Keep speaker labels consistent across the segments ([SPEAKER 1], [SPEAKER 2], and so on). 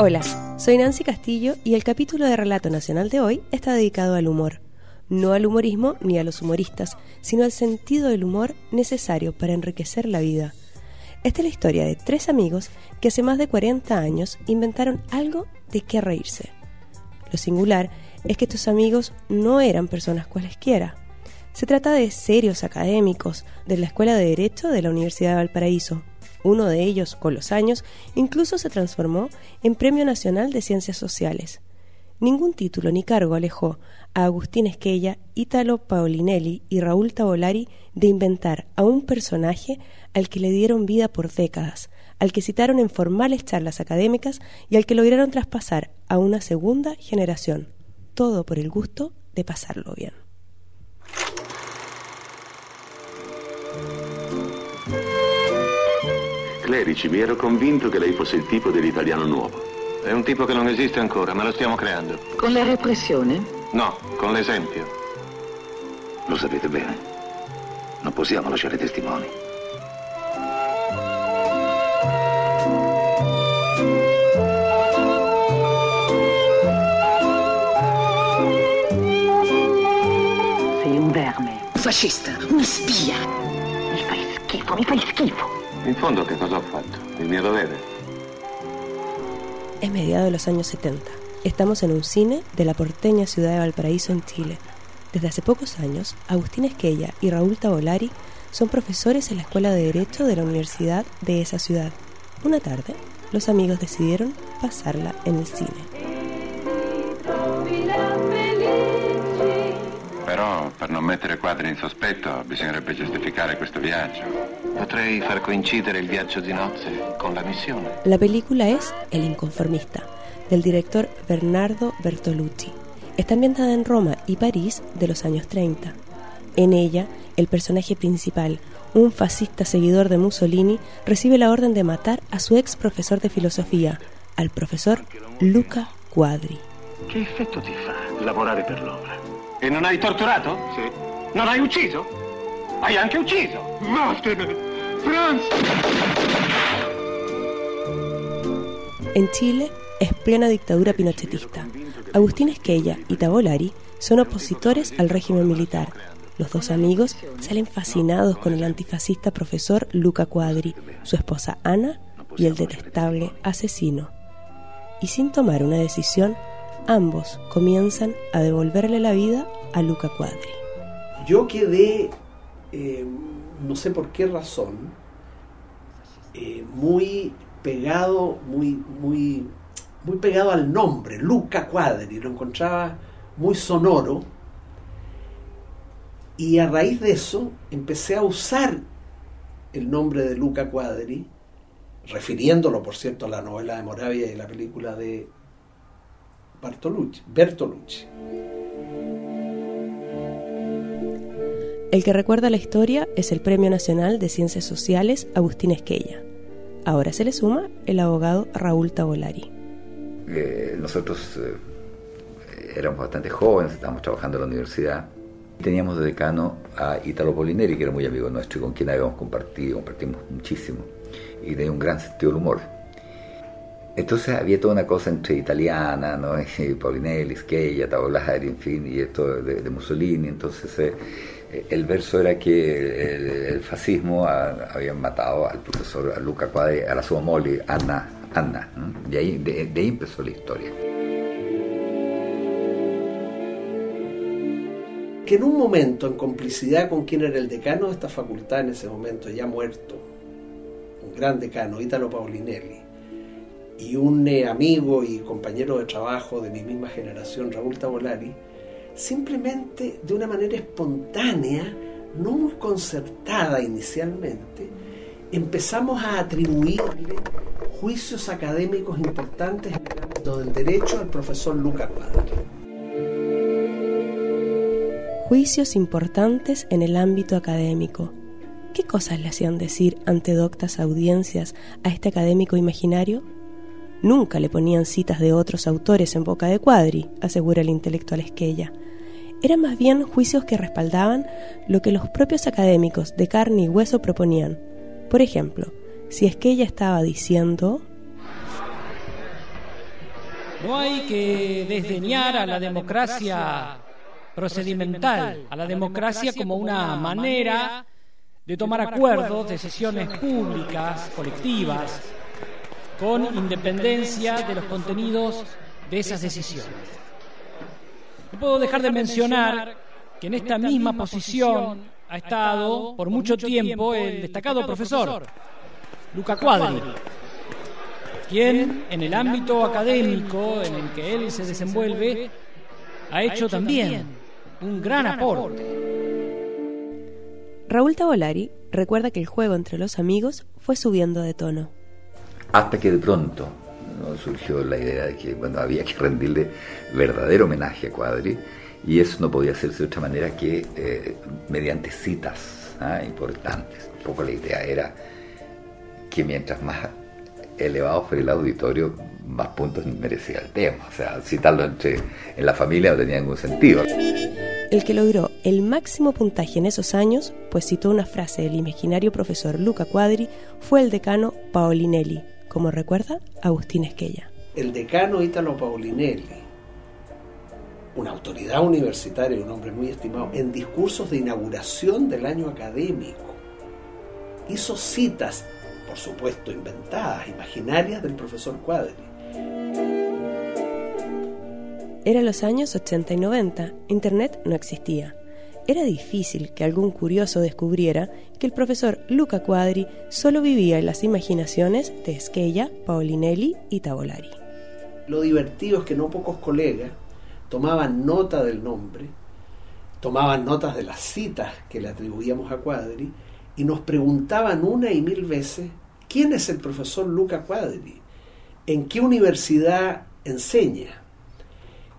[SPEAKER 1] Hola, soy Nancy Castillo y el capítulo de Relato Nacional de hoy está dedicado al humor. No al humorismo ni a los humoristas, sino al sentido del humor necesario para enriquecer la vida. Esta es la historia de tres amigos que hace más de 40 años inventaron algo de qué reírse. Lo singular es que estos amigos no eran personas cualesquiera. Se trata de serios académicos de la Escuela de Derecho de la Universidad de Valparaíso, uno de ellos, con los años, incluso se transformó en Premio Nacional de Ciencias Sociales. Ningún título ni cargo alejó a Agustín Esquella, Ítalo Paolinelli y Raúl Tavolari de inventar a un personaje al que le dieron vida por décadas, al que citaron en formales charlas académicas y al que lograron traspasar a una segunda generación, todo por el gusto de pasarlo bien.
[SPEAKER 2] Clerici, mi ero convinto che lei fosse il tipo dell'italiano nuovo.
[SPEAKER 3] È un tipo che non esiste ancora, ma lo stiamo creando.
[SPEAKER 4] Con la repressione?
[SPEAKER 3] No, con l'esempio.
[SPEAKER 2] Lo sapete bene. Non possiamo lasciare testimoni.
[SPEAKER 4] Sei un verme.
[SPEAKER 5] Un fascista, una spia.
[SPEAKER 4] Mi fai schifo, mi fai schifo.
[SPEAKER 3] In fondo che cosa ho fatto? Il mio dovere.
[SPEAKER 1] Es mediados de los años 70. Estamos en un cine de la porteña ciudad de Valparaíso, en Chile. Desde hace pocos años, Agustín Esquella y Raúl Tavolari son profesores en la Escuela de Derecho de la Universidad de esa ciudad. Una tarde, los amigos decidieron pasarla en el cine.
[SPEAKER 3] Per non mettere quadri in sospetto, bisognerebbe giustificare questo viaggio. Potrei far coincidere il viaggio di nozze con la missione.
[SPEAKER 1] La película es El Inconformista, del director Bernardo Bertolucci. Está ambientada en Roma y París de los años 30. En ella, el personaje principal, un fascista seguidor de Mussolini, recibe la orden de matar a su ex profesor de filosofía, al profesor Luca Quadri.
[SPEAKER 2] Che effetto ti fa lavorare per l'opera?
[SPEAKER 3] E non hai torturato? Sì. Non hai ucciso? Hai anche ucciso!
[SPEAKER 2] Vattene! Franz!
[SPEAKER 1] En Chile es plena dictadura pinochetista. Agustín Esquella y Tavolari son opositores al régimen militar. Los dos amigos salen fascinados con el antifascista profesor Luca Quadri, su esposa Ana y el detestable asesino. Y sin tomar una decisión, ambos comienzan a devolverle la vida a Luca Quadri.
[SPEAKER 6] Yo quedé, eh, no sé por qué razón, eh, muy pegado, muy, muy, muy pegado al nombre, Luca Quadri, lo encontraba muy sonoro. Y a raíz de eso empecé a usar el nombre de Luca Quadri, refiriéndolo, por cierto, a la novela de Moravia y la película de Bartolucci, Bertolucci.
[SPEAKER 1] El que recuerda la historia es el Premio Nacional de Ciencias Sociales Agustín Esquella. Ahora se le suma el abogado Raúl Tavolari.
[SPEAKER 7] Eh, nosotros eh, éramos bastante jóvenes, estábamos trabajando en la universidad. Teníamos de decano a Italo Polineri, que era muy amigo nuestro y con quien habíamos compartido, compartimos muchísimo. Y tenía un gran sentido del humor. Entonces había toda una cosa entre italiana, ¿no? Y Polinelli, Scheglia, Tavolari, en fin, y esto de, de Mussolini. Entonces eh, el verso era que el, el fascismo a, habían matado al profesor a Luca Quadri, a la sua moglie, Anna. Anna ¿no? Y ahí, de, de ahí empezó la historia.
[SPEAKER 6] que en un momento, en complicidad con quien era el decano de esta facultad en ese momento, ya muerto, un gran decano, Italo Paulinelli, y un eh, amigo y compañero de trabajo de mi misma generación, Raúl Tavolari, simplemente de una manera espontánea, no muy concertada inicialmente, empezamos a atribuirle juicios académicos importantes en el ámbito del derecho al profesor Luca Quadri.
[SPEAKER 1] Juicios importantes en el ámbito académico. ¿Qué cosas le hacían decir ante doctas audiencias a este académico imaginario? Nunca le ponían citas de otros autores en boca de Cuadri, asegura el intelectual Esquella. Eran más bien juicios que respaldaban lo que los propios académicos de carne y hueso proponían. Por ejemplo, si Esquella estaba diciendo...
[SPEAKER 8] No hay que desdeñar a la democracia procedimental, a la democracia como una manera de tomar acuerdos, decisiones públicas, colectivas, con independencia de los contenidos de esas decisiones. No puedo dejar de mencionar que en esta misma posición ha estado por mucho tiempo el destacado profesor Luca Quadri, quien en el ámbito académico en el que él se desenvuelve ha hecho también un gran aporte.
[SPEAKER 1] Raúl Tavolari recuerda que el juego entre los amigos fue subiendo de tono.
[SPEAKER 7] Hasta que de pronto surgió la idea de que bueno, había que rendirle verdadero homenaje a Cuadri y eso no podía hacerse de otra manera que eh, mediante citas ¿ah? importantes. Un poco la idea era que mientras más elevado fuera el auditorio, más puntos merecía el tema. O sea, citarlo entre, en la familia no tenía ningún sentido.
[SPEAKER 1] El que logró el máximo puntaje en esos años, pues citó una frase del imaginario profesor Luca Quadri, fue el decano Paolinelli, como recuerda Agustín Esquella.
[SPEAKER 6] El decano Italo Paolinelli, una autoridad universitaria y un hombre muy estimado, en discursos de inauguración del año académico, hizo citas, por supuesto inventadas, imaginarias del profesor Quadri.
[SPEAKER 1] Era los años 80 y 90, Internet no existía era difícil que algún curioso descubriera que el profesor Luca Quadri solo vivía en las imaginaciones de Esquella, Paolinelli y Tavolari.
[SPEAKER 6] Lo divertido es que no pocos colegas tomaban nota del nombre, tomaban notas de las citas que le atribuíamos a Quadri y nos preguntaban una y mil veces quién es el profesor Luca Quadri, en qué universidad enseña,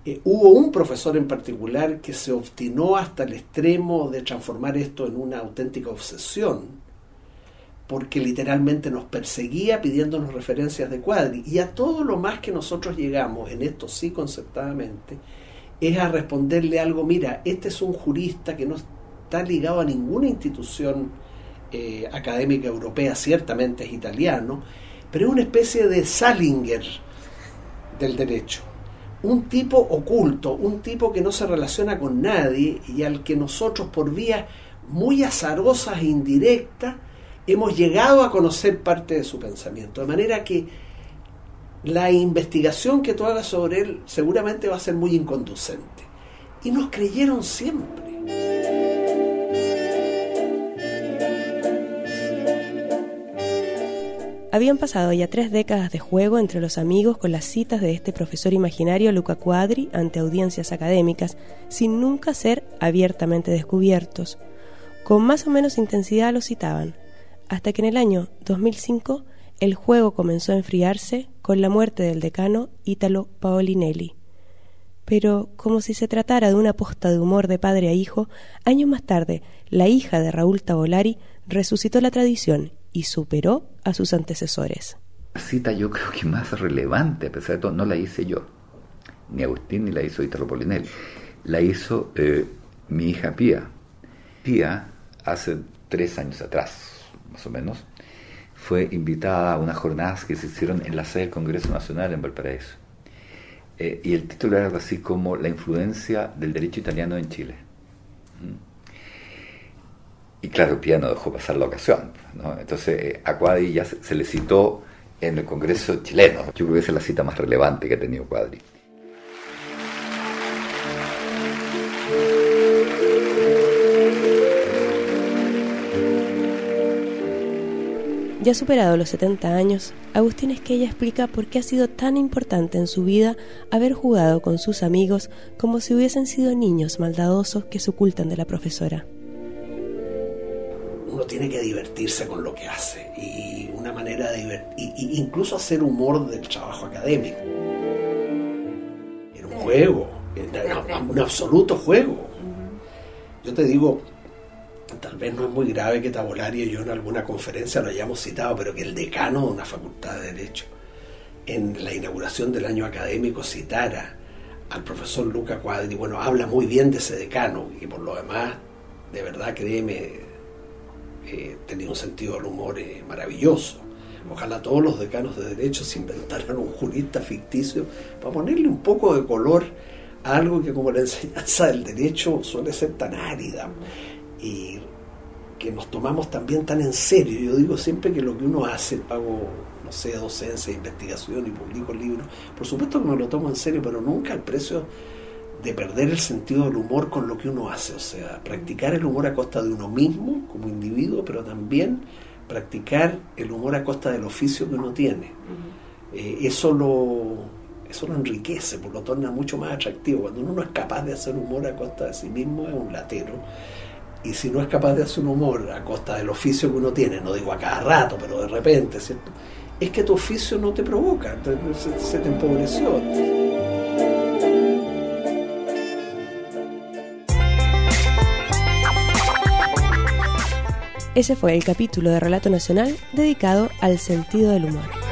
[SPEAKER 6] eh, hubo un profesor en particular que se obstinó hasta el extremo de transformar esto en una auténtica obsesión, porque literalmente nos perseguía pidiéndonos referencias de Cuadri. Y a todo lo más que nosotros llegamos, en esto sí conceptadamente, es a responderle algo, mira, este es un jurista que no está ligado a ninguna institución eh, académica europea, ciertamente es italiano, pero es una especie de Salinger del derecho un tipo oculto, un tipo que no se relaciona con nadie y al que nosotros por vías muy azarosas e indirectas hemos llegado a conocer parte de su pensamiento. De manera que la investigación que tú hagas sobre él seguramente va a ser muy inconducente. Y nos creyeron siempre.
[SPEAKER 1] Habían pasado ya tres décadas de juego entre los amigos con las citas de este profesor imaginario Luca Quadri ante audiencias académicas, sin nunca ser abiertamente descubiertos. Con más o menos intensidad los citaban, hasta que en el año 2005 el juego comenzó a enfriarse con la muerte del decano Italo Paolinelli. Pero, como si se tratara de una posta de humor de padre a hijo, años más tarde, la hija de Raúl Tavolari resucitó la tradición y superó a sus antecesores.
[SPEAKER 7] La cita yo creo que más relevante, a pesar de todo, no la hice yo, ni Agustín ni la hizo Italo Polinelli, la hizo eh, mi hija Pía. Pía, hace tres años atrás, más o menos, fue invitada a unas jornadas que se hicieron en la sede del Congreso Nacional en Valparaíso. Eh, y el título era algo así como La influencia del derecho italiano en Chile. ¿Mm? Y claro, Pía no dejó pasar la ocasión. Entonces eh, a Cuadri ya se, le citó en el Congreso chileno. Yo creo que esa es la cita más relevante que ha tenido Cuadri.
[SPEAKER 1] Ya superado los 70 años, Agustín Esquella explica por qué ha sido tan importante en su vida haber jugado con sus amigos como si hubiesen sido niños maldadosos que se ocultan de la profesora
[SPEAKER 6] tiene que divertirse con lo que hace y una manera de divertir, incluso hacer humor del trabajo académico. Era un juego, un absoluto juego. Yo te digo, tal vez no es muy grave que Tabolari y yo en alguna conferencia lo hayamos citado, pero que el decano de una facultad de Derecho en la inauguración del año académico citara al profesor Luca Cuadri, bueno, habla muy bien de ese decano y por lo demás, de verdad, créeme, tenía un sentido del humor eh, maravilloso. Ojalá todos los decanos de derecho se inventaran un jurista ficticio para ponerle un poco de color a algo que como la enseñanza del derecho suele ser tan árida y que nos tomamos también tan en serio. Yo digo siempre que lo que uno hace, pago, no sé, docencia, investigación y publico libros, por supuesto que me lo tomo en serio, pero nunca al precio de perder el sentido del humor con lo que uno hace. O sea, practicar el humor a costa de uno mismo como individuo, pero también practicar el humor a costa del oficio que uno tiene. Eh, eso lo eso lo enriquece, pues lo torna mucho más atractivo. Cuando uno no es capaz de hacer humor a costa de sí mismo, es un latero. Y si no es capaz de hacer un humor a costa del oficio que uno tiene, no digo a cada rato, pero de repente, ¿cierto? Es que tu oficio no te provoca, se, se te empobreció.
[SPEAKER 1] Ese fue el capítulo de Relato Nacional dedicado al sentido del humor.